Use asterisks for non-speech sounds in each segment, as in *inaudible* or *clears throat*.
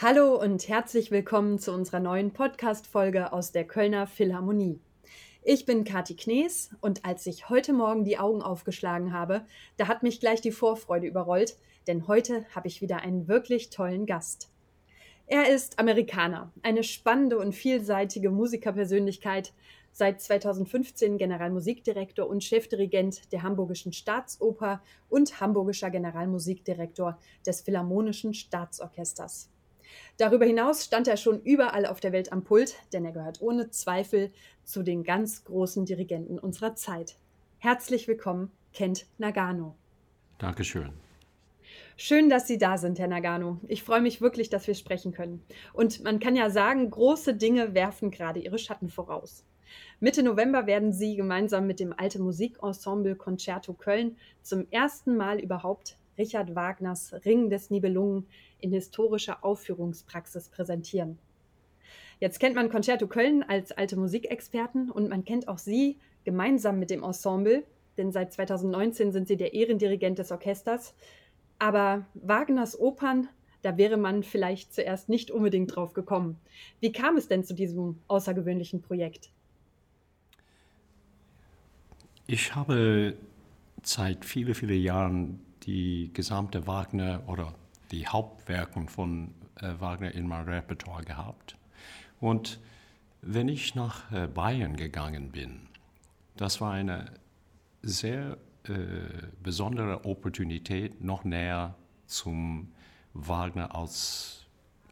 Hallo und herzlich willkommen zu unserer neuen Podcast-Folge aus der Kölner Philharmonie. Ich bin Kati Knees und als ich heute Morgen die Augen aufgeschlagen habe, da hat mich gleich die Vorfreude überrollt, denn heute habe ich wieder einen wirklich tollen Gast. Er ist Amerikaner, eine spannende und vielseitige Musikerpersönlichkeit, seit 2015 Generalmusikdirektor und Chefdirigent der Hamburgischen Staatsoper und hamburgischer Generalmusikdirektor des Philharmonischen Staatsorchesters. Darüber hinaus stand er schon überall auf der Welt am Pult, denn er gehört ohne Zweifel zu den ganz großen Dirigenten unserer Zeit. Herzlich willkommen, Kent Nagano. Dankeschön. Schön, dass Sie da sind, Herr Nagano. Ich freue mich wirklich, dass wir sprechen können. Und man kann ja sagen, große Dinge werfen gerade ihre Schatten voraus. Mitte November werden Sie gemeinsam mit dem Alte Musikensemble Concerto Köln zum ersten Mal überhaupt Richard Wagners Ring des Nibelungen in historischer Aufführungspraxis präsentieren. Jetzt kennt man Concerto Köln als alte Musikexperten und man kennt auch Sie gemeinsam mit dem Ensemble, denn seit 2019 sind Sie der Ehrendirigent des Orchesters. Aber Wagners Opern, da wäre man vielleicht zuerst nicht unbedingt drauf gekommen. Wie kam es denn zu diesem außergewöhnlichen Projekt? Ich habe seit vielen, vielen Jahren die gesamte Wagner oder die Hauptwerke von äh, Wagner in meinem Repertoire gehabt. Und wenn ich nach äh, Bayern gegangen bin, das war eine sehr äh, besondere Opportunität, noch näher zum Wagner als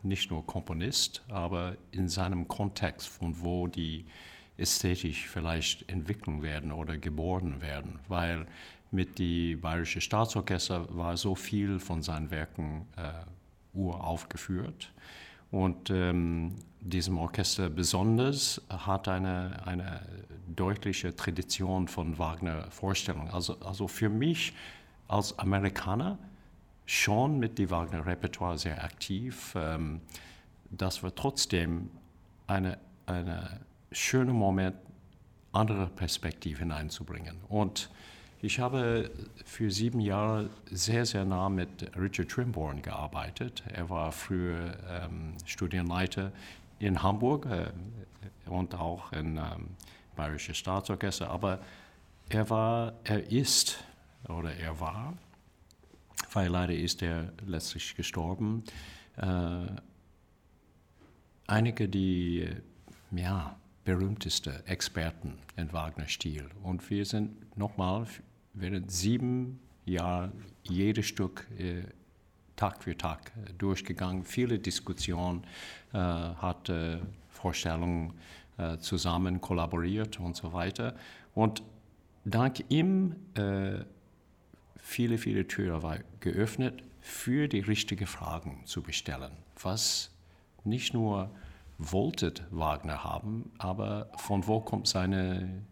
nicht nur Komponist, aber in seinem Kontext, von wo die ästhetisch vielleicht entwickeln werden oder geboren werden, weil mit die Bayerische Staatsorchester war so viel von seinen Werken äh, uraufgeführt. Und ähm, diesem Orchester besonders hat eine, eine deutliche Tradition von Wagner-Vorstellungen. Also, also für mich als Amerikaner schon mit dem Wagner-Repertoire sehr aktiv. Ähm, das war trotzdem eine, eine schöner Moment, andere Perspektiven hineinzubringen. Und ich habe für sieben Jahre sehr, sehr nah mit Richard Trimborn gearbeitet. Er war früher ähm, Studienleiter in Hamburg äh, und auch im ähm, Bayerische Staatsorchester. Aber er war, er ist oder er war, weil leider ist er letztlich gestorben, äh, einige, die ja, berühmteste Experten in Wagner-Stil. Und wir sind nochmal während sieben Jahren jedes Stück äh, Tag für Tag durchgegangen, viele Diskussionen, äh, hat äh, Vorstellungen äh, zusammen kollaboriert und so weiter. Und dank ihm äh, viele, viele Türen war geöffnet, für die richtigen Fragen zu bestellen, was nicht nur wollte Wagner haben, aber von wo kommt seine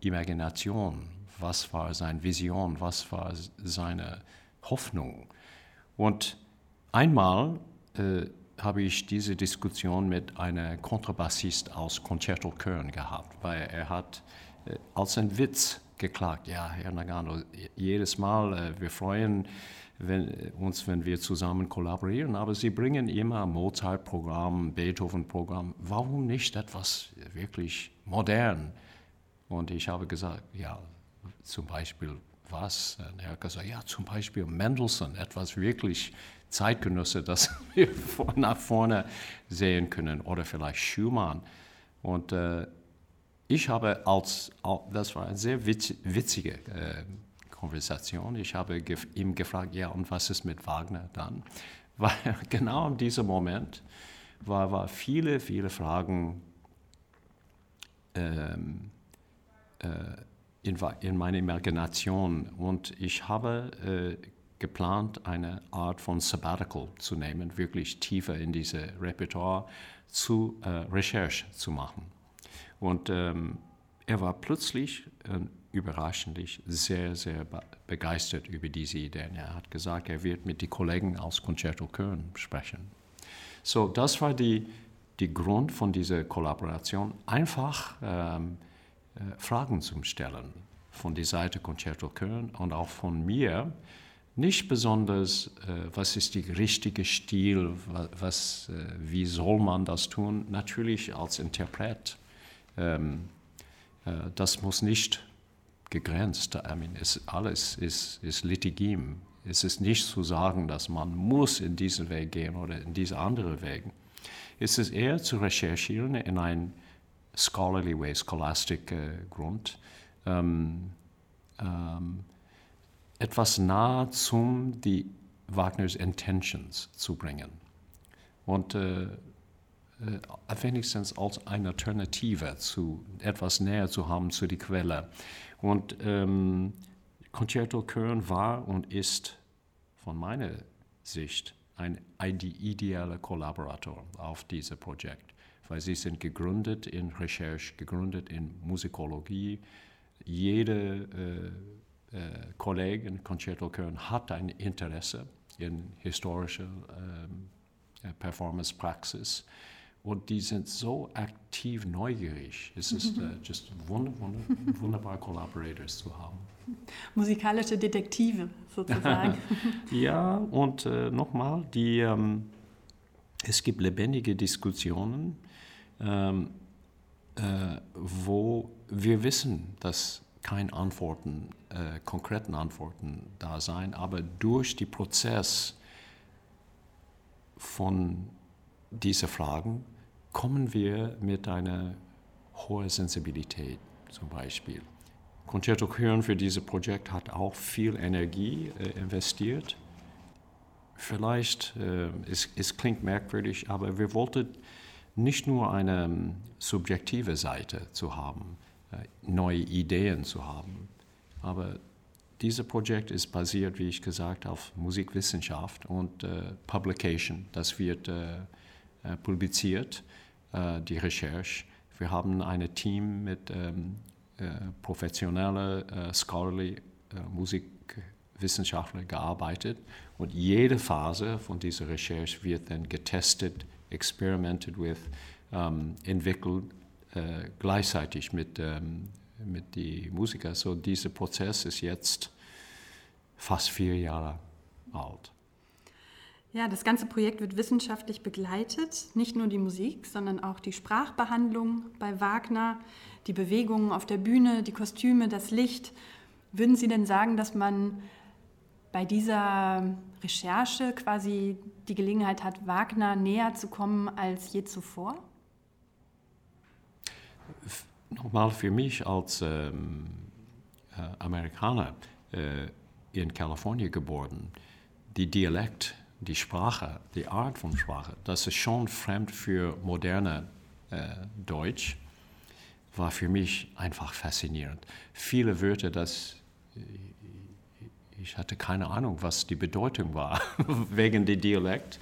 Imagination? Was war seine Vision? Was war seine Hoffnung? Und einmal äh, habe ich diese Diskussion mit einem Kontrabassist aus Concerto Köln gehabt, weil er hat äh, als ein Witz geklagt, ja, Herr Nagano, jedes Mal, äh, wir freuen wenn, uns, wenn wir zusammen kollaborieren, aber Sie bringen immer Mozart-Programm, Beethoven-Programm, warum nicht etwas wirklich modern? Und ich habe gesagt, ja, zum Beispiel was? Und er hat gesagt, ja, zum Beispiel Mendelssohn, etwas wirklich Zeitgenosse, das *laughs* wir nach vorne sehen können, oder vielleicht Schumann. Und äh, ich habe als, das war eine sehr witzige äh, Konversation. Ich habe gef ihm gefragt, ja, und was ist mit Wagner dann? *laughs* Weil genau in diesem Moment war, war viele, viele Fragen ähm, äh, in, in meiner Imagination und ich habe äh, geplant, eine Art von Sabbatical zu nehmen, wirklich tiefer in diese Repertoire zu äh, Recherche zu machen. Und ähm, er war plötzlich äh, überraschend sehr, sehr begeistert über diese Idee. Er hat gesagt, er wird mit den Kollegen aus Concerto Köln sprechen. So, das war die, die Grund von dieser Kollaboration. Einfach ähm, äh, Fragen zu stellen von der Seite Concerto Köln und auch von mir, nicht besonders, äh, was ist der richtige Stil, was, äh, wie soll man das tun. Natürlich als Interpret, ähm, äh, das muss nicht gegrenzt. I mean, es, alles ist, ist legitim. Es ist nicht zu sagen, dass man muss in diesen Weg gehen oder in diese andere Wege. Es ist eher zu recherchieren in ein scholarly way, scholastic äh, Grund. Ähm, ähm, etwas nahe zum die Wagners Intentions zu bringen. Und äh, wenigstens als eine Alternative zu etwas näher zu haben zu der Quelle. Und ähm, Concerto Köln war und ist von meiner Sicht ein idealer Kollaborator auf diesem Projekt, weil sie sind gegründet in Recherche, gegründet in Musikologie. Jede äh, äh, Kollege in Concerto Köln hat ein Interesse in historischer äh, Performance-Praxis und die sind so aktiv neugierig. Es ist uh, *laughs* just wunder, wunder, wunderbar, Collaborators zu haben. Musikalische Detektive sozusagen. *laughs* ja, und äh, nochmal, die, ähm, es gibt lebendige Diskussionen, ähm, äh, wo wir wissen, dass keine Antworten, äh, konkreten Antworten da sein, aber durch den Prozess von diesen Fragen kommen wir mit einer hohen Sensibilität zum Beispiel. Concerto Hören für dieses Projekt hat auch viel Energie äh, investiert. Vielleicht, äh, es, es, klingt merkwürdig, aber wir wollten nicht nur eine ähm, subjektive Seite zu haben, äh, neue Ideen zu haben, aber dieses Projekt ist basiert, wie ich gesagt, auf Musikwissenschaft und äh, Publication. Das wird äh, äh publiziert äh, die Recherche. Wir haben ein Team mit ähm, äh, professioneller, äh, scholarly äh, Musikwissenschaftlern gearbeitet und jede Phase von dieser Recherche wird dann getestet, experimented with, ähm, entwickelt äh, gleichzeitig mit, ähm, mit den Musikern. So dieser Prozess ist jetzt fast vier Jahre alt. Ja, das ganze Projekt wird wissenschaftlich begleitet, nicht nur die Musik, sondern auch die Sprachbehandlung bei Wagner, die Bewegungen auf der Bühne, die Kostüme, das Licht. Würden Sie denn sagen, dass man bei dieser Recherche quasi die Gelegenheit hat, Wagner näher zu kommen als je zuvor? Nochmal für mich als ähm, äh, Amerikaner äh, in Kalifornien geboren, die Dialekt die Sprache, die Art von Sprache, das ist schon fremd für moderne äh, Deutsch, war für mich einfach faszinierend. Viele Wörter, das äh, ich hatte keine Ahnung, was die Bedeutung war *laughs* wegen dem Dialekt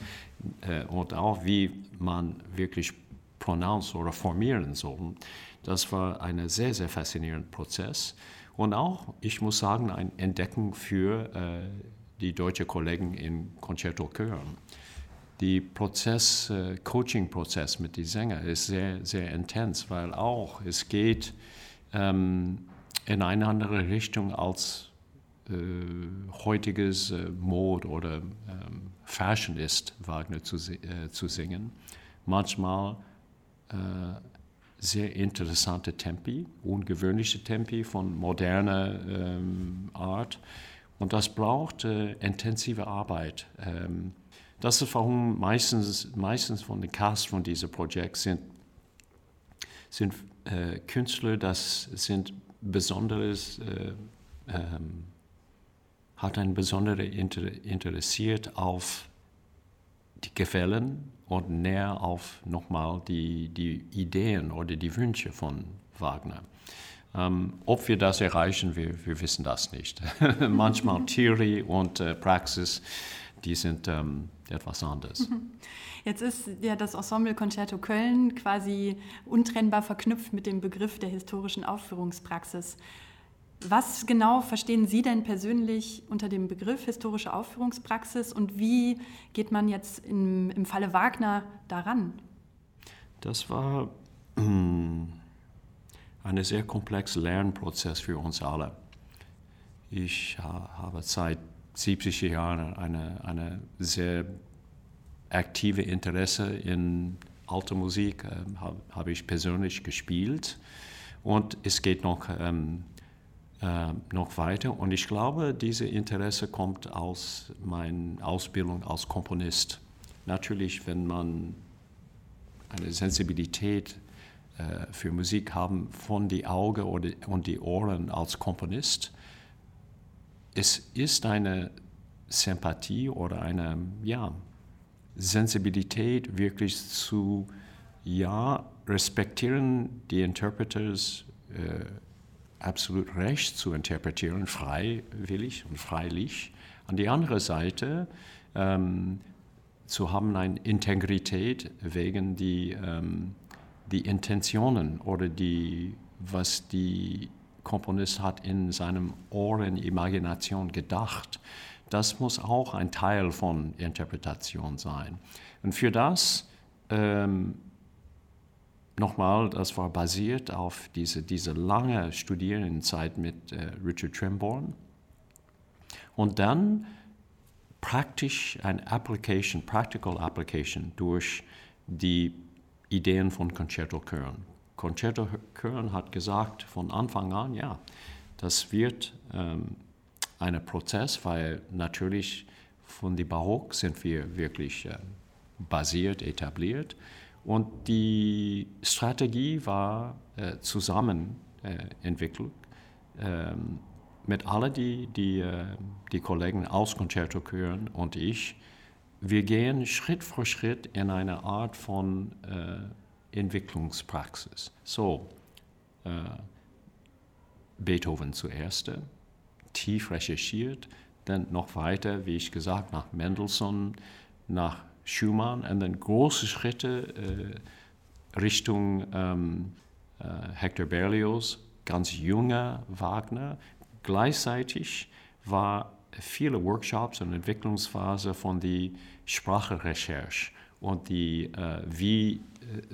äh, und auch wie man wirklich pronounce oder formieren soll. Das war ein sehr, sehr faszinierender Prozess und auch, ich muss sagen, ein Entdecken für äh, die deutschen Kollegen in Concerto Köln. Der Prozess, äh, Coaching-Prozess mit den Sängern ist sehr, sehr intens, weil auch es geht ähm, in eine andere Richtung als äh, heutiges äh, Mode oder ähm, Fashion ist, Wagner zu, äh, zu singen. Manchmal äh, sehr interessante Tempi, ungewöhnliche Tempi von moderner ähm, Art. Und das braucht äh, intensive Arbeit. Ähm, das ist warum meistens, meistens von den Cast von diesem Projekt sind, sind äh, Künstler, das sind besonderes, äh, ähm, hat ein besonderes Inter interessiert auf die Quellen und näher auf nochmal die, die Ideen oder die Wünsche von Wagner. Ähm, ob wir das erreichen, wir, wir wissen das nicht. *laughs* Manchmal Theorie und äh, Praxis, die sind ähm, etwas anders. Jetzt ist ja das Ensemble Concerto Köln quasi untrennbar verknüpft mit dem Begriff der historischen Aufführungspraxis. Was genau verstehen Sie denn persönlich unter dem Begriff historische Aufführungspraxis und wie geht man jetzt im, im Falle Wagner daran? Das war. *clears throat* Hm, ein sehr komplexer Lernprozess für uns alle. Ich habe seit 70er Jahren eine, eine sehr aktive Interesse in alter Musik, äh, habe hab ich persönlich gespielt. Und es geht noch, ähm, äh, noch weiter. Und ich glaube, dieses Interesse kommt aus meiner Ausbildung als Komponist. Natürlich, wenn man eine Sensibilität äh, für Musik haben von die Augen und die Ohren als Komponist, es ist eine Sympathie oder eine ja, Sensibilität wirklich zu ja, respektieren die Interpreters äh, absolut recht zu interpretieren, freiwillig und freilich. An die andere Seite ähm, zu haben eine Integrität wegen die, ähm, die Intentionen oder die, was die Komponist hat in seinem Ohren Imagination gedacht. Das muss auch ein Teil von Interpretation sein. Und für das, ähm, nochmal, das war basiert auf diese, diese lange Studierendenzeit mit äh, Richard Trimborn. Und dann praktisch ein Application, Practical Application durch die Ideen von Concerto Köln. Concerto Köln hat gesagt von Anfang an, ja, das wird ähm, ein Prozess, weil natürlich von dem Barock sind wir wirklich äh, basiert, etabliert. Und die Strategie war äh, Zusammenentwicklung äh, ähm, mit allen die, die, äh, die Kollegen aus Concerto Chören und ich. Wir gehen Schritt für Schritt in eine Art von äh, Entwicklungspraxis. So, äh, Beethoven zuerst, tief recherchiert, dann noch weiter, wie ich gesagt, nach Mendelssohn, nach Schumann und dann große Schritte äh, Richtung ähm, äh, Hector Berlioz, ganz junger Wagner. Gleichzeitig war viele Workshops und Entwicklungsphase von der Sprachrecherche und die, äh, wie äh,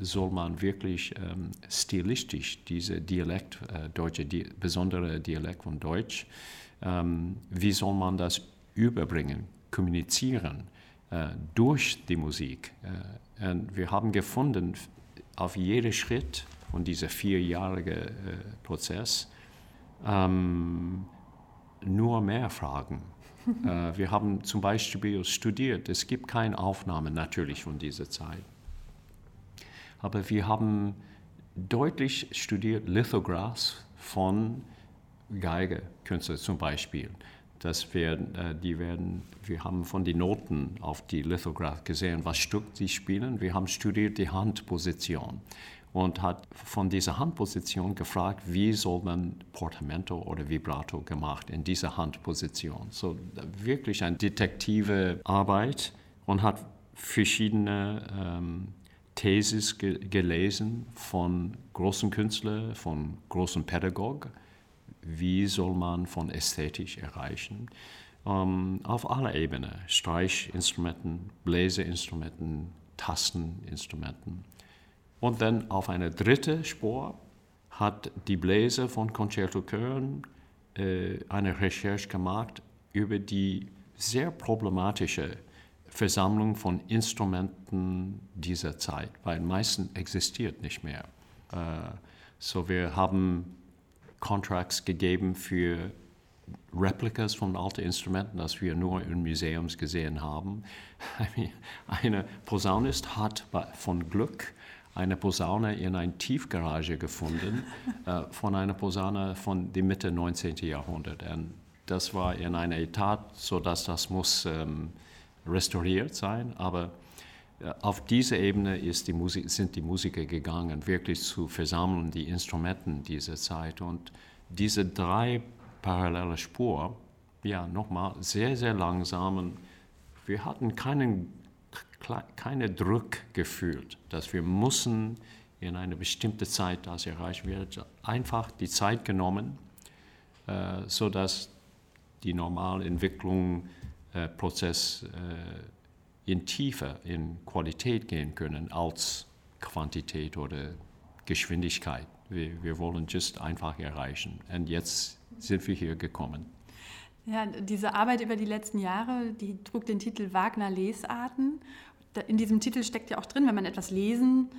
soll man wirklich ähm, stilistisch diese Dialekt, äh, deutsche, die, besondere Dialekt von Deutsch, ähm, wie soll man das überbringen, kommunizieren äh, durch die Musik. Äh, und wir haben gefunden, auf jedem Schritt von diesem vierjährigen äh, Prozess ähm, nur mehr Fragen. *laughs* Äh, wir haben zum Beispiel studiert, es gibt keine Aufnahmen natürlich von dieser Zeit, aber wir haben deutlich studiert Lithographs von Geigekünstler zum Beispiel. Das werden, äh, die werden, wir haben von den Noten auf die Lithograph gesehen, was Stück sie spielen. Wir haben studiert die Handposition und hat von dieser Handposition gefragt, wie soll man Portamento oder Vibrato gemacht in dieser Handposition. So wirklich eine detektive Arbeit und hat verschiedene ähm, Theses ge gelesen von großen Künstlern, von großen Pädagogen wie soll man von ästhetisch erreichen. Ähm, auf aller Ebene, Streichinstrumenten, Bläserinstrumenten, Tasteninstrumenten. Und dann auf eine dritte Spur hat die Bläser von Concerto Köln äh, eine Recherche gemacht über die sehr problematische Versammlung von Instrumenten dieser Zeit, weil meisten existiert nicht mehr. Äh, so wir haben Contracts gegeben für Replikas von alten Instrumenten, das wir nur in Museums gesehen haben. *laughs* Eine Posaunist hat von Glück eine Posaune in einer Tiefgarage gefunden, *laughs* äh, von einer Posaune von der Mitte 19. Jahrhundert. Und das war in einer Etat, sodass das muss ähm, restauriert sein, aber äh, auf diese Ebene die Musik, sind die Musiker gegangen, wirklich zu versammeln, die Instrumenten dieser Zeit. Und diese drei parallele Spuren, ja, nochmal sehr, sehr langsam. Wir hatten keinen, keine Druck gefühlt, dass wir müssen in eine bestimmte Zeit das erreichen. Wir haben einfach die Zeit genommen, äh, sodass die normale Entwicklung, äh, Prozess äh, in Tiefe, in Qualität gehen können als Quantität oder Geschwindigkeit. Wir, wir wollen just einfach erreichen. Und jetzt sind wir hier gekommen. Ja, diese Arbeit über die letzten Jahre, die trug den Titel Wagner Lesarten. In diesem Titel steckt ja auch drin, wenn man etwas lesen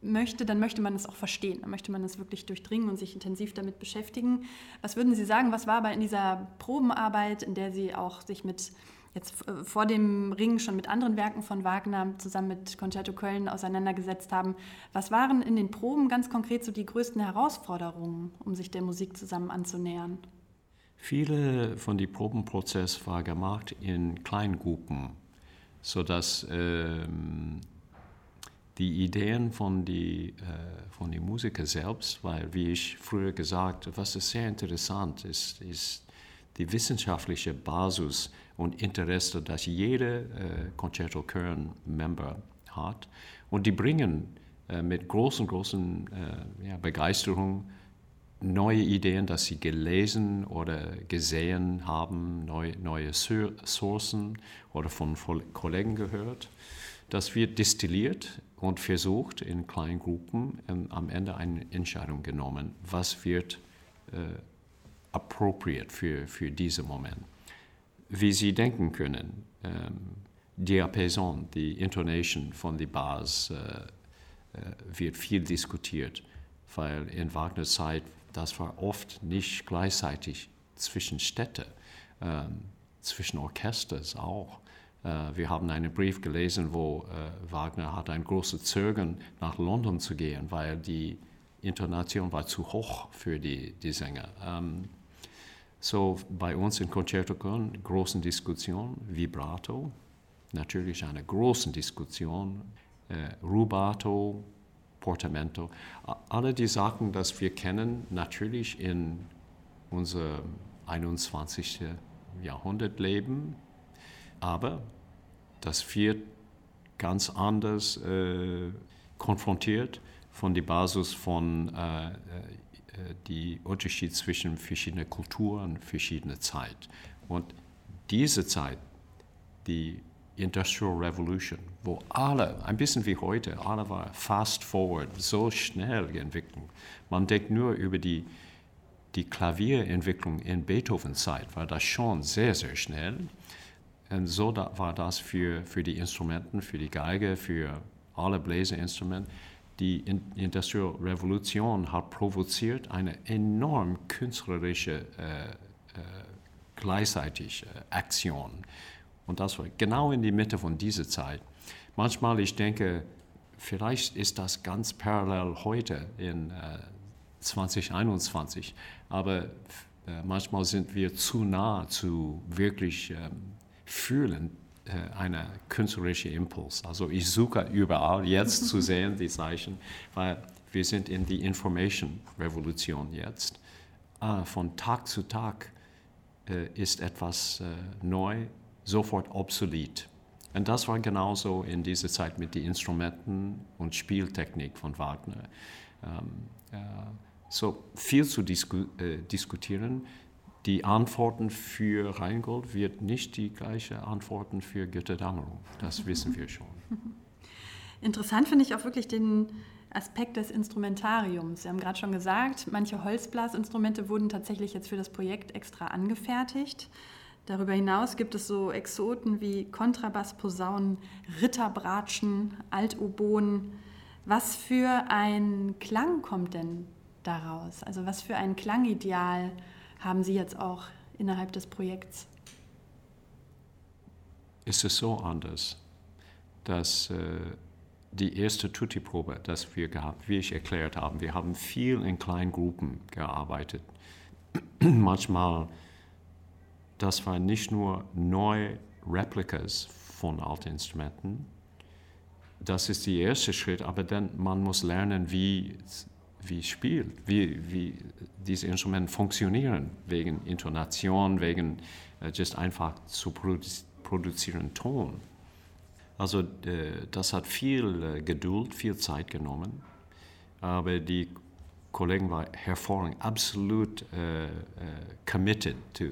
möchte, dann möchte man es auch verstehen. Dann möchte man es wirklich durchdringen und sich intensiv damit beschäftigen. Was würden Sie sagen, was war aber in dieser Probenarbeit, in der Sie auch sich mit jetzt äh, vor dem Ring schon mit anderen Werken von Wagner zusammen mit Concerto Köln auseinandergesetzt haben. Was waren in den Proben ganz konkret so die größten Herausforderungen, um sich der Musik zusammen anzunähern? Viele von dem Probenprozess war gemacht in Kleingruppen, sodass ähm, die Ideen von den äh, von die Musiker selbst, weil wie ich früher gesagt, habe, was ist sehr interessant ist, ist die wissenschaftliche Basis und Interesse, das jeder äh, Concerto Köln Member hat. Und die bringen äh, mit großen, großen äh, ja, Begeisterung neue Ideen, dass sie gelesen oder gesehen haben, neu, neue Sourcen oder von Kollegen gehört. Das wird destilliert und versucht in kleinen Gruppen ähm, am Ende eine Entscheidung genommen, was wird äh, appropriate für, für diesen Moment. Wie Sie denken können, ähm, Diapason, die Intonation von der Bass, äh, äh, wird viel diskutiert, weil in Wagners Zeit das war oft nicht gleichzeitig zwischen Städte, ähm, zwischen Orchesters auch. Äh, wir haben einen Brief gelesen, wo äh, Wagner hat ein großes Zögern nach London zu gehen, weil die Intonation war zu hoch für die, die Sänger. Ähm, so bei uns in Concerto Köln großen Diskussion, Vibrato, natürlich eine große Diskussion, äh, Rubato, Portamento, alle die Sachen, die wir kennen, natürlich in unserem 21. Jahrhundert leben, aber das wird ganz anders äh, konfrontiert von der Basis von äh, äh die Unterschied zwischen verschiedenen Kulturen, verschiedenen Zeit. Und diese Zeit, die Industrial Revolution, wo alle, ein bisschen wie heute, alle war fast forward, so schnell entwickelt. Man denkt nur über die, die Klavierentwicklung in Beethovens Zeit, war das schon sehr, sehr schnell. Und so da war das für, für die Instrumenten, für die Geige, für alle Bläserinstrumente. Die Industrial Revolution hat provoziert eine enorm künstlerische äh, äh, gleichzeitig äh, Aktion. Und das war genau in die Mitte von dieser Zeit. Manchmal, ich denke, vielleicht ist das ganz parallel heute in äh, 2021, aber äh, manchmal sind wir zu nah zu wirklich ähm, fühlen, äh, einer künstlerischen Impuls. Also ich suche überall jetzt zu *laughs* sehen die Zeichen, weil wir sind in die Information Revolution jetzt. Ah, von Tag zu Tag äh, ist etwas äh, neu sofort obsolet. Und das war genauso in dieser Zeit mit den Instrumenten und Spieltechnik von Wagner. Ähm, äh, so viel zu disku äh, diskutieren. Die Antworten für Rheingold wird nicht die gleiche Antworten für Götterdammerung. Das *laughs* wissen wir schon. Interessant finde ich auch wirklich den Aspekt des Instrumentariums. Sie haben gerade schon gesagt, manche Holzblasinstrumente wurden tatsächlich jetzt für das Projekt extra angefertigt. Darüber hinaus gibt es so Exoten wie Kontrabass, Posaunen, Ritterbratschen, Altobonen. Was für ein Klang kommt denn daraus? Also was für ein Klangideal haben Sie jetzt auch innerhalb des Projekts? Ist es so anders, dass äh, die erste Tutti-Probe, das wir gehabt, wie ich erklärt habe, wir haben viel in kleinen Gruppen gearbeitet. *clears throat* Manchmal das waren nicht nur neue Replikas von alten Instrumenten. Das ist der erste Schritt, aber dann man muss lernen, wie wie spielt, wie, wie diese Instrumente funktionieren, wegen Intonation, wegen äh, just einfach zu produ produzieren Ton. Also äh, das hat viel äh, Geduld, viel Zeit genommen, aber die Kollegen waren hervorragend, absolut äh, äh committed to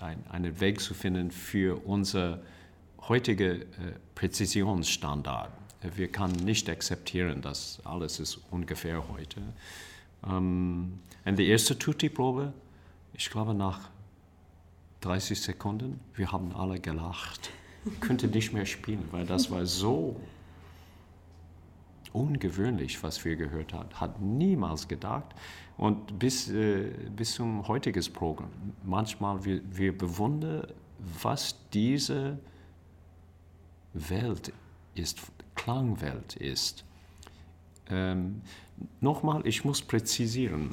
ein, einen Weg zu finden für unser heutige äh, Präzisionsstandard. Wir können nicht akzeptieren, dass alles ist ungefähr heute. Ähm, und die erste Tutti-Probe, ich glaube nach 30 Sekunden, wir haben alle gelacht. Könnte nicht mehr spielen, weil das war so ungewöhnlich, was wir gehört haben. Hat niemals gedacht. Und bis, äh, bis zum heutigen Programm. Manchmal wir, wir bewundern, was diese Welt ist, Klangwelt ist. Ähm, Nochmal, ich muss präzisieren,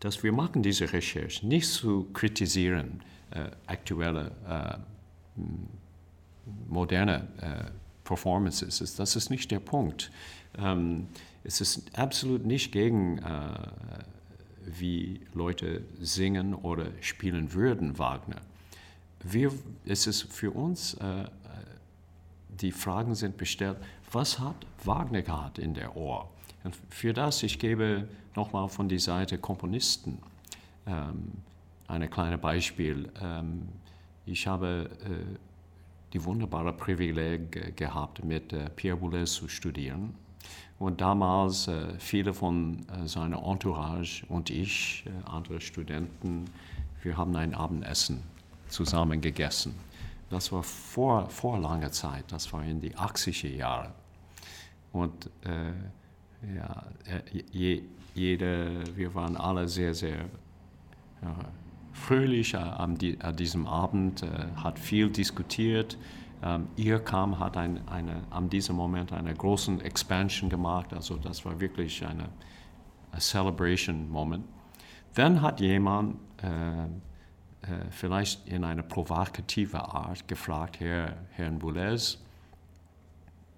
dass wir machen diese Recherche nicht zu kritisieren äh, aktuelle, äh, moderne äh, Performances. Das ist nicht der Punkt. Ähm, es ist absolut nicht gegen, äh, wie Leute singen oder spielen würden, Wagner. Wir, es ist für uns, äh, die Fragen sind bestellt, was hat Wagner gehabt in der Ohr? Und für das, ich gebe nochmal von der Seite Komponisten ähm, ein kleines Beispiel. Ähm, ich habe äh, die wunderbare Privileg gehabt, mit äh, Pierre Boulez zu studieren. Und damals äh, viele von äh, seiner Entourage und ich, äh, andere Studenten, wir haben ein Abendessen zusammen gegessen. Das war vor, vor langer Zeit, das war in die 80er Jahre. Und äh, ja, äh, je, jede, wir waren alle sehr, sehr ja, fröhlich an, an, diesem Abend, äh, hat viel diskutiert. Ähm, ihr kam, hat ein, eine, an diesem Moment eine große Expansion gemacht, also das war wirklich eine Celebration Moment. Dann hat jemand äh, äh, vielleicht in einer provokative Art gefragt, Herr, Herrn Boulez,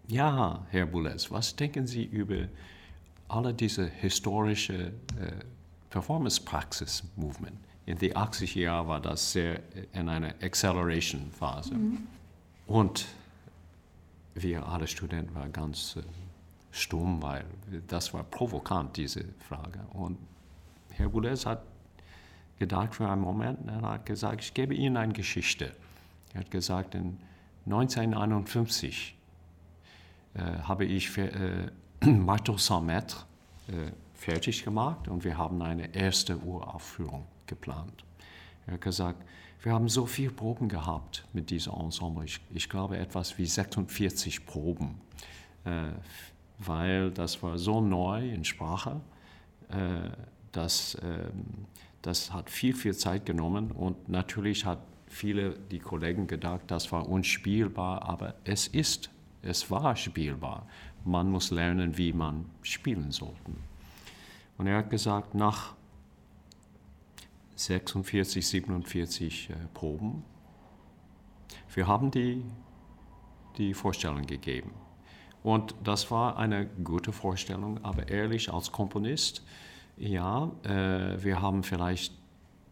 ja, Herr Boulez, was denken Sie über alle diese historische äh, Performance-Praxis-Movement? In den 80er Jahren war das sehr in einer Acceleration-Phase. Mhm. Und wir alle Studenten waren ganz äh, stumm, weil das war provokant, diese Frage. Und Herr Boulez hat gedacht für einen Moment, er hat gesagt, ich gebe Ihnen eine Geschichte. Er hat gesagt, in 1951 äh, habe ich äh, *clears throat* Marteau sans Maître äh, fertig gemacht und wir haben eine erste Uraufführung geplant. Er hat gesagt, wir haben so viele Proben gehabt mit diesem Ensemble. Ich, ich glaube etwas wie 46 Proben, äh, weil das war so neu in Sprache, äh, dass ähm, das hat viel, viel Zeit genommen und natürlich hat viele die Kollegen gedacht, das war unspielbar, aber es ist, es war spielbar. Man muss lernen, wie man spielen sollte. Und er hat gesagt, nach 46, 47 äh, Proben, wir haben die, die Vorstellung gegeben. Und das war eine gute Vorstellung, aber ehrlich als Komponist, ja, äh, wir haben vielleicht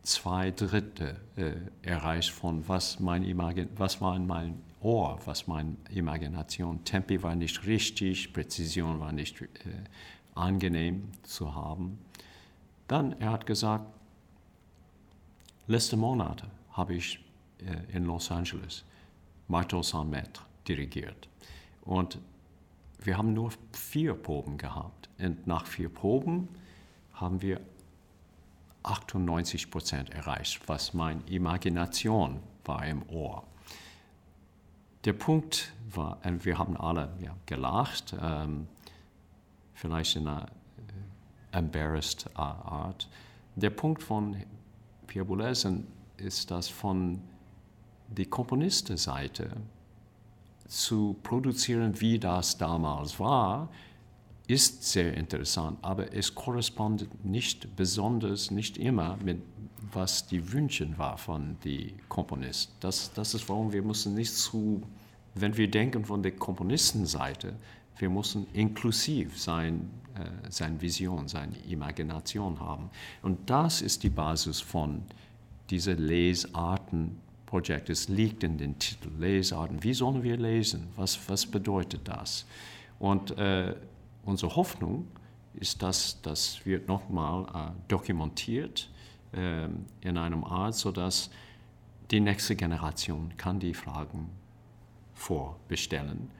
zwei Drittel äh, erreicht von was mein Imagin was war in meinem Ohr, was meine Imagination. Tempi war nicht richtig, Präzision war nicht äh, angenehm zu haben. Dann, er hat gesagt, letzte Monate habe ich äh, in Los Angeles Marteau sans Maître dirigiert. Und wir haben nur vier Proben gehabt. Und nach vier Proben haben wir 98 Prozent erreicht, was meine Imagination war im Ohr. Der Punkt war, wir haben alle ja, gelacht, ähm, vielleicht in einer äh, embarrassed Art. Der Punkt von Pierre Boulez ist, dass von der Komponistenseite zu produzieren, wie das damals war, ist sehr interessant, aber es korrespondiert nicht besonders, nicht immer mit was die Wünsche war von den Komponisten. Das, das ist warum wir müssen nicht zu, wenn wir denken von der Komponistenseite, wir müssen inklusiv sein, äh, seine Vision, seine Imagination haben. Und das ist die Basis von dieser Lesartenprojekt. Es liegt in den Titel Lesarten. Wie sollen wir lesen? Was, was bedeutet das? Und äh, unsere Hoffnung ist, dass das wird nochmal äh, dokumentiert äh, in einem Art, sodass die nächste Generation kann die Fragen vorbestellen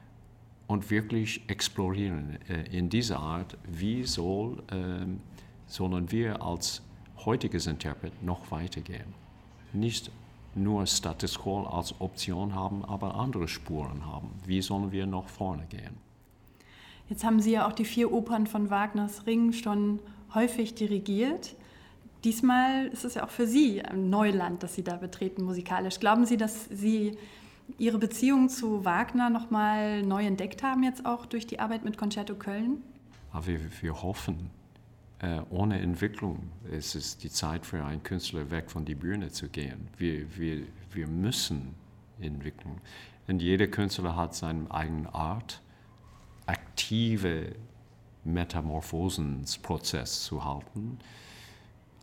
und wirklich explorieren äh, in dieser Art, wie soll, äh, sollen wir als heutiges Interpret noch weitergehen. nicht nur Status Quo als Option haben, aber andere Spuren haben. Wie sollen wir nach vorne gehen? Jetzt haben Sie ja auch die vier Opern von Wagners Ring schon häufig dirigiert. Diesmal ist es ja auch für Sie ein Neuland, das Sie da betreten musikalisch. Glauben Sie, dass Sie Ihre Beziehung zu Wagner nochmal neu entdeckt haben, jetzt auch durch die Arbeit mit Concerto Köln? Aber wir, wir hoffen, äh, ohne Entwicklung ist es die Zeit für einen Künstler weg von der Bühne zu gehen. Wir, wir, wir müssen entwickeln. Und jeder Künstler hat seine eigene Art, aktive Metamorphosensprozess zu halten.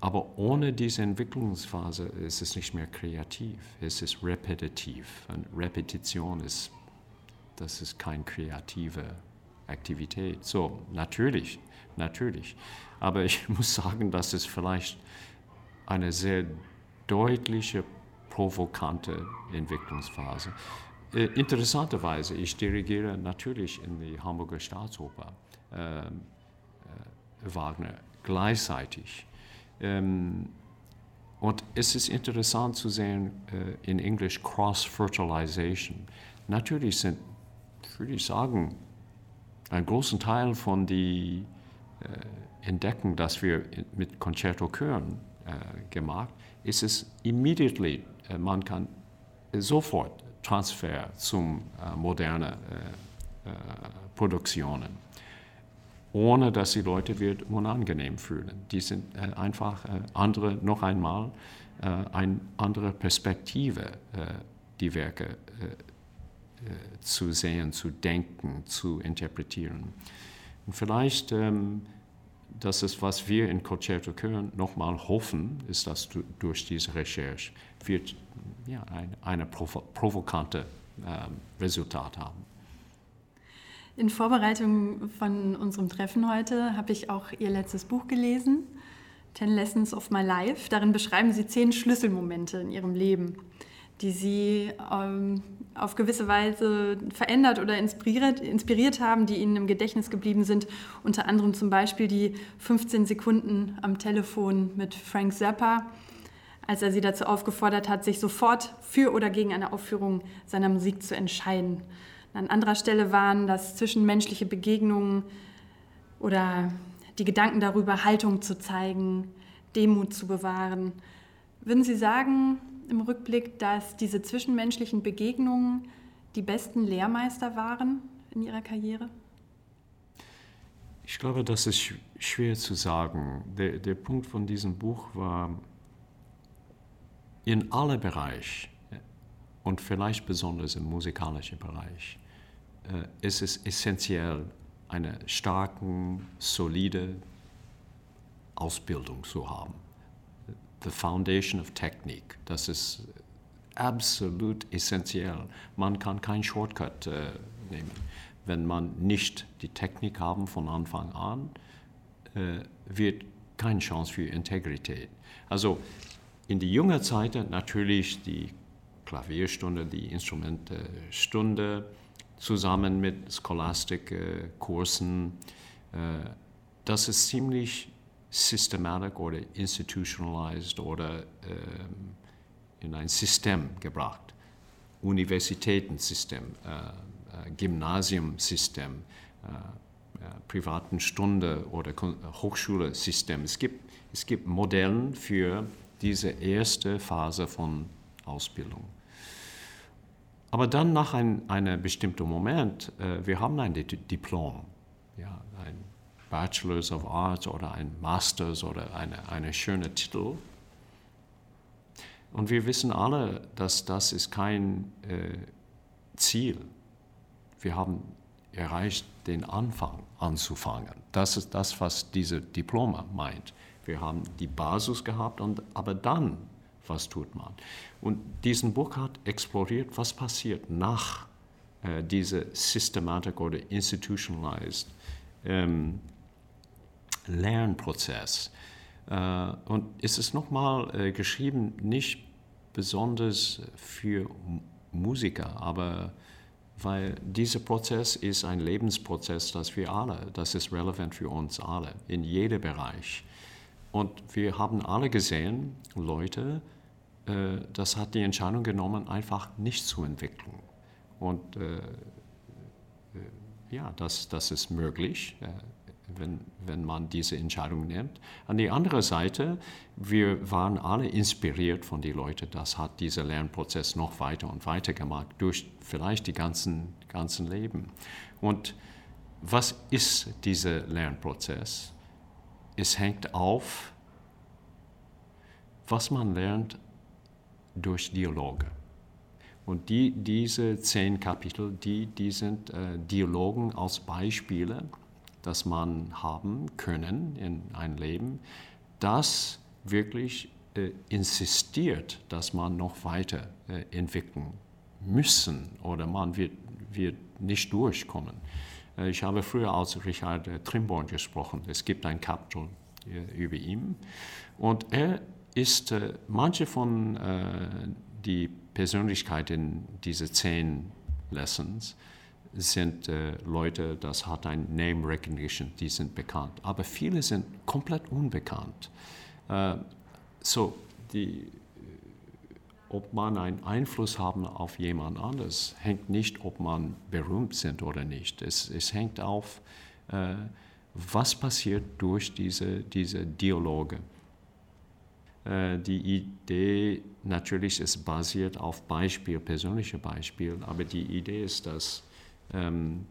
Aber ohne diese Entwicklungsphase ist es nicht mehr kreativ, es ist repetitiv. Und Repetition ist, das ist keine kreative Aktivität. So, natürlich, natürlich. Aber ich *laughs* muss sagen, das ist vielleicht eine sehr deutliche, provokante Entwicklungsphase. Äh, interessanterweise, ich dirigiere natürlich in die Hamburger Staatsoper äh, äh, Wagner gleichzeitig. Ähm, und es ist interessant zu sehen äh, in Englisch Cross-Fertilization. Natürlich sind, würde ich sagen, ein großen Teil von die äh, Entdeckung, das wir mit Concerto Köln äh, gemacht, ist es immediately, äh, man kann sofort Transfer zum äh, modernen äh, Produktionen ohne dass die Leute wird unangenehm fühlen. Die sind äh, einfach äh, andere, noch einmal, äh, eine andere Perspektive, die Werke zu sehen, zu denken, zu interpretieren. Und vielleicht, ähm, das ist, was wir in Concerto Köln nochmal hoffen, ist, dass du, durch diese Recherche wird ja, ein eine provo provokante ähm, Resultat haben. In Vorbereitung von unserem Treffen heute habe ich auch Ihr letztes Buch gelesen, Ten Lessons of My Life. Darin beschreiben Sie zehn Schlüsselmomente in Ihrem Leben, die Sie ähm, auf gewisse Weise verändert oder inspiriert, inspiriert haben, die Ihnen im Gedächtnis geblieben sind. Unter anderem zum Beispiel die 15 Sekunden am Telefon mit Frank Zappa, als er Sie dazu aufgefordert hat, sich sofort für oder gegen eine Aufführung seiner Musik zu entscheiden. An anderer Stelle waren das zwischenmenschliche Begegnungen oder die Gedanken darüber, Haltung zu zeigen, Demut zu bewahren. Würden Sie sagen im Rückblick, dass diese zwischenmenschlichen Begegnungen die besten Lehrmeister waren in Ihrer Karriere? Ich glaube, das ist schwer zu sagen. Der, der Punkt von diesem Buch war, in alle Bereiche und vielleicht besonders im musikalischen Bereich ist es essentiell, eine starke, solide Ausbildung zu haben. The Foundation of Technique, das ist absolut essentiell. Man kann keinen Shortcut äh, nehmen. Wenn man nicht die Technik haben von Anfang an, äh, wird keine Chance für Integrität. Also in die junge Zeit natürlich die Klavierstunde, die Instrumentenstunde, zusammen mit Scholastikkursen. Äh, das ist ziemlich systematisch oder institutionalized oder ähm, in ein System gebracht. Universitätensystem, äh, äh, Gymnasiumsystem, privaten Stunde oder Hochschulsystem. Es gibt, es gibt Modelle für diese erste Phase von Ausbildung. Aber dann nach ein, einem bestimmten Moment, äh, wir haben ein Diplom, ja, ein Bachelor's of Arts oder ein Master's oder eine, eine schöne Titel. Und wir wissen alle, dass das ist kein äh, Ziel. Wir haben erreicht, den Anfang anzufangen. Das ist das, was diese Diploma meint. Wir haben die Basis gehabt, und, aber dann was tut man. Und diesen Buch hat exploriert, was passiert nach äh, dieser Systematik oder institutionalized ähm, Lernprozess. Äh, und es ist nochmal äh, geschrieben, nicht besonders für Musiker, aber weil dieser Prozess ist ein Lebensprozess, das wir alle, das ist relevant für uns alle, in jedem Bereich. Und wir haben alle gesehen, Leute, das hat die Entscheidung genommen, einfach nicht zu entwickeln. Und äh, äh ja, das, das ist möglich, äh, wenn, wenn man diese Entscheidung nimmt. An die andere Seite, wir waren alle inspiriert von den Leuten, das hat dieser Lernprozess noch weiter und weiter gemacht, durch vielleicht die ganzen, ganzen Leben. Und was ist dieser Lernprozess? Es hängt auf, was man lernt durch Dialoge. Und die, diese zehn Kapitel, die, die sind äh, Dialogen als Beispiele, das man haben können in ein Leben, das wirklich äh, insistiert, dass man noch weiter äh, entwickeln müssen oder man wird, wird nicht durchkommen. Äh, ich habe früher als Richard äh, Trimborn gesprochen. Es gibt ein Kapitel äh, über ihn. Und er ist, manche von die Persönlichkeiten dieser zehn Lessons sind äh, Leute, das hat ein Name Recognition, die sind bekannt. Aber viele sind komplett unbekannt. Äh, so, die, ob man einen Einfluss haben auf jemand anderes, hängt nicht, ob man berühmt sind oder nicht. Es, es hängt auf, äh, was passiert durch diese, diese Dialoge. Äh, die Idee natürlich ist basiert auf Beispiel, persönliche Beispiel, aber die Idee ist, dass ähm,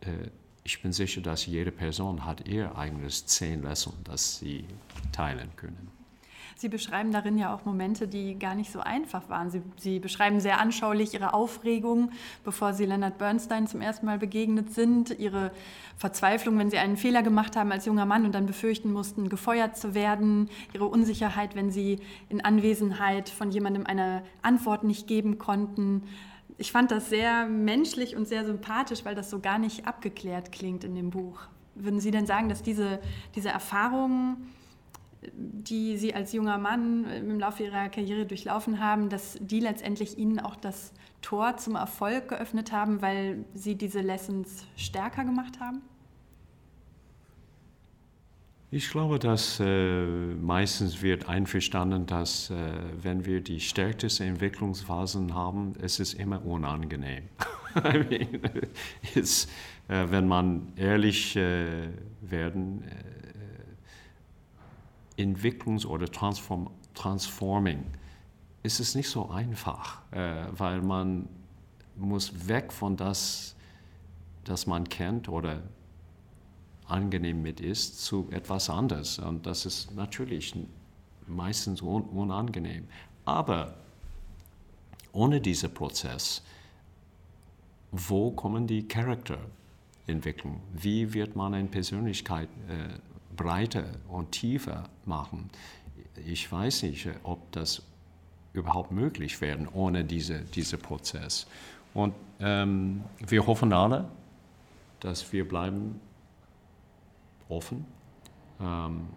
äh, ich bin sicher, dass jede Person hat ihr eigenes zehn Lesson, das sie teilen können. Sie beschreiben darin ja auch Momente, die gar nicht so einfach waren. Sie, Sie, beschreiben sehr anschaulich Ihre Aufregung, bevor Sie Leonard Bernstein zum ersten Mal begegnet sind, Ihre Verzweiflung, wenn Sie einen Fehler gemacht haben als junger Mann und dann befürchten mussten, gefeuert zu werden, Ihre Unsicherheit, wenn Sie in Anwesenheit von jemandem eine Antwort nicht geben konnten. Ich fand das sehr menschlich und sehr sympathisch, weil das so gar nicht abgeklärt klingt in dem Buch. Würden Sie denn sagen, dass diese, diese Erfahrungen die Sie als junger Mann im Laufe Ihrer Karriere durchlaufen haben, dass die letztendlich Ihnen auch das Tor zum Erfolg geöffnet haben, weil Sie diese Lessons stärker gemacht haben? Ich glaube, dass äh, meistens wird einverstanden, dass äh, wenn wir die stärksten Entwicklungsphasen haben, es ist immer unangenehm. *laughs* I mean, äh, wenn man ehrlich äh, werden, äh, Entwicklungs- oder Transform Transforming ist es nicht so einfach, äh, weil man muss weg von das, das man kennt oder angenehm mit ist, zu etwas anderes. Und das ist natürlich meistens un unangenehm. Aber ohne diesen Prozess, wo kommen die Charakterentwicklung? Wie wird man eine Persönlichkeit äh, breiter und tiefer machen. Ich weiß nicht, ob das überhaupt möglich wäre ohne diese, diesen Prozess. Und ähm, wir hoffen alle, dass wir bleiben offen ähm,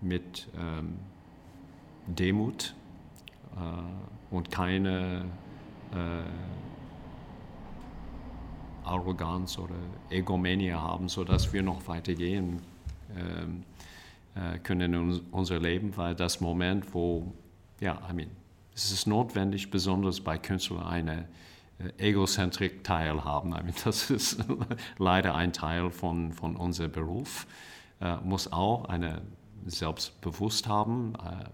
mit ähm, Demut äh, und keine äh, Arroganz oder Egomanie haben, sodass wir noch weitergehen äh, können in unser Leben, weil das Moment, wo, ja, I mean, es ist notwendig, besonders bei Künstlern, eine äh, egozentrik teilhaben. I mean, *laughs* das ist leider ein Teil von, von unserem Beruf. Äh, muss auch eine Selbstbewusst haben. Äh,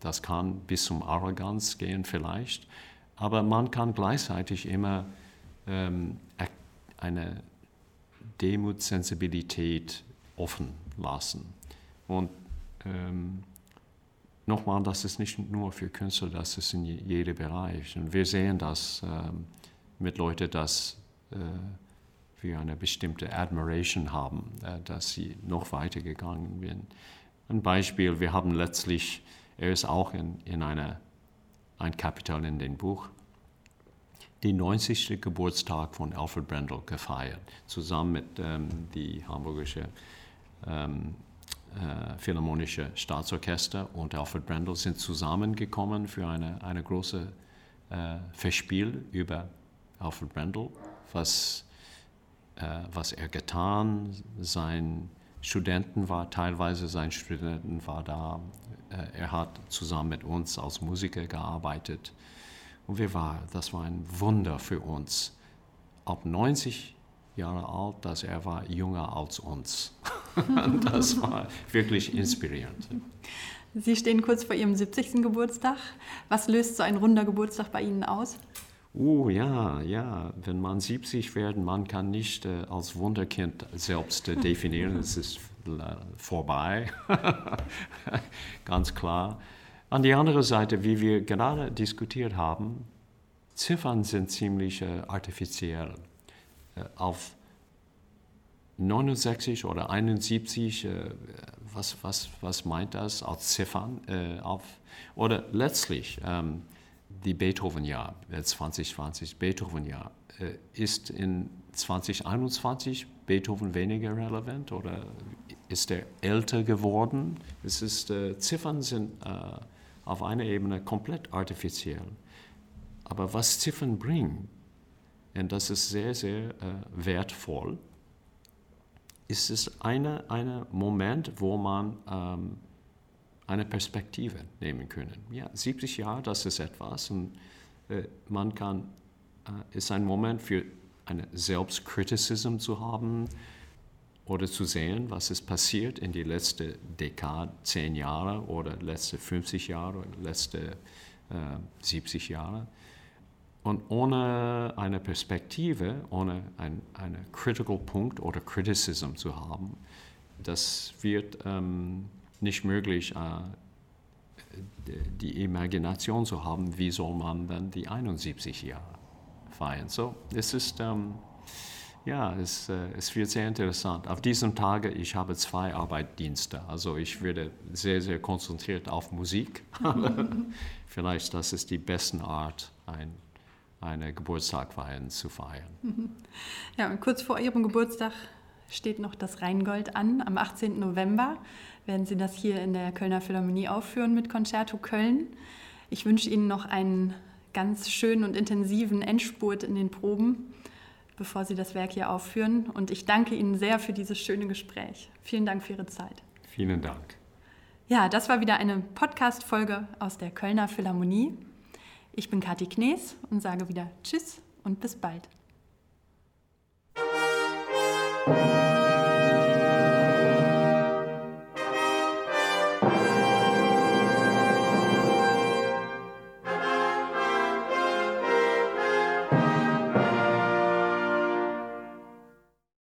das kann bis zum Arroganz gehen vielleicht. Aber man kann gleichzeitig immer ähm, eine Demutsensibilität offen lassen. Und ähm, nochmal, das ist nicht nur für Künstler, das ist in jedem Bereich. Und wir sehen das ähm, mit Leuten, dass äh, wir eine bestimmte Admiration haben, äh, dass sie noch weiter gegangen sind. Ein Beispiel, wir haben letztlich, er ist auch in, in einer, ein Kapitel in dem Buch, den 90. Geburtstag von Alfred Brendel gefeiert, zusammen mit ähm, die hamburgische ähm, äh, Philharmonische Staatsorchester und Alfred Brendel sind zusammengekommen für eine, eine große äh, Verspiel über Alfred Brendel, was, äh, was er getan, sein Studenten war, teilweise sein Studenten war da, äh, er hat zusammen mit uns als Musiker gearbeitet. Und wir war, das war ein Wunder für uns. Ab 90 Jahre alt, dass er war jünger als uns. *laughs* *laughs* das war wirklich inspirierend. Sie stehen kurz vor Ihrem 70. Geburtstag. Was löst so ein runder Geburtstag bei Ihnen aus? Oh ja, ja, wenn man 70 wird, man kann nicht äh, als Wunderkind selbst äh, definieren, es ist äh, vorbei, *laughs* ganz klar. An die andere Seite, wie wir gerade diskutiert haben, Ziffern sind ziemlich äh, artifiziell. Äh, auf 69 oder 71, äh, was, was, was meint das als Ziffern? auf, oder letztlich, ähm, die Beethoven-Jahr, 2020 Beethoven-Jahr, äh, ist in 2021 Beethoven weniger relevant oder ist er älter geworden? Es ist, äh, Ziffern sind äh, auf einer Ebene komplett artifiziell. Aber was Ziffern bringen, und das ist sehr, sehr äh, wertvoll, ist es ein eine Moment, wo man ähm, eine Perspektive nehmen können. Ja, 70 Jahre, das ist etwas und äh, man kann, äh, ist ein Moment für eine Selbstkritisierung zu haben oder zu sehen, was ist passiert in die letzte Dekade, 10 Jahre oder letzte 50 Jahre oder letzte äh, 70 Jahre. Und ohne eine Perspektive, ohne ein eine critical Punkt oder Criticism zu haben, das wird ähm, nicht möglich, äh, die Imagination zu haben, wie soll man dann die 71 Jahre feiern. So, es ist, ähm, ja, es, äh, es wird sehr interessant. Auf diesem Tage, ich habe zwei Arbeitsdienste, also ich werde sehr, sehr konzentriert auf Musik. *laughs* Vielleicht das ist die beste Art, ein, eine Geburtstagfeiern zu feiern. *laughs* Ja, und kurz vor Ihrem Geburtstag steht noch das Rheingold an, am 18. November werden Sie das hier in der Kölner Philharmonie aufführen mit Concerto Köln. Ich wünsche Ihnen noch einen ganz schönen und intensiven Endspurt in den Proben, bevor Sie das Werk hier aufführen. Und ich danke Ihnen sehr für dieses schöne Gespräch. Vielen Dank für Ihre Zeit. Vielen Dank. Ja, das war wieder eine Podcast-Folge aus der Kölner Philharmonie. Ich bin Kathi Knees und sage wieder Tschüss und bis bald.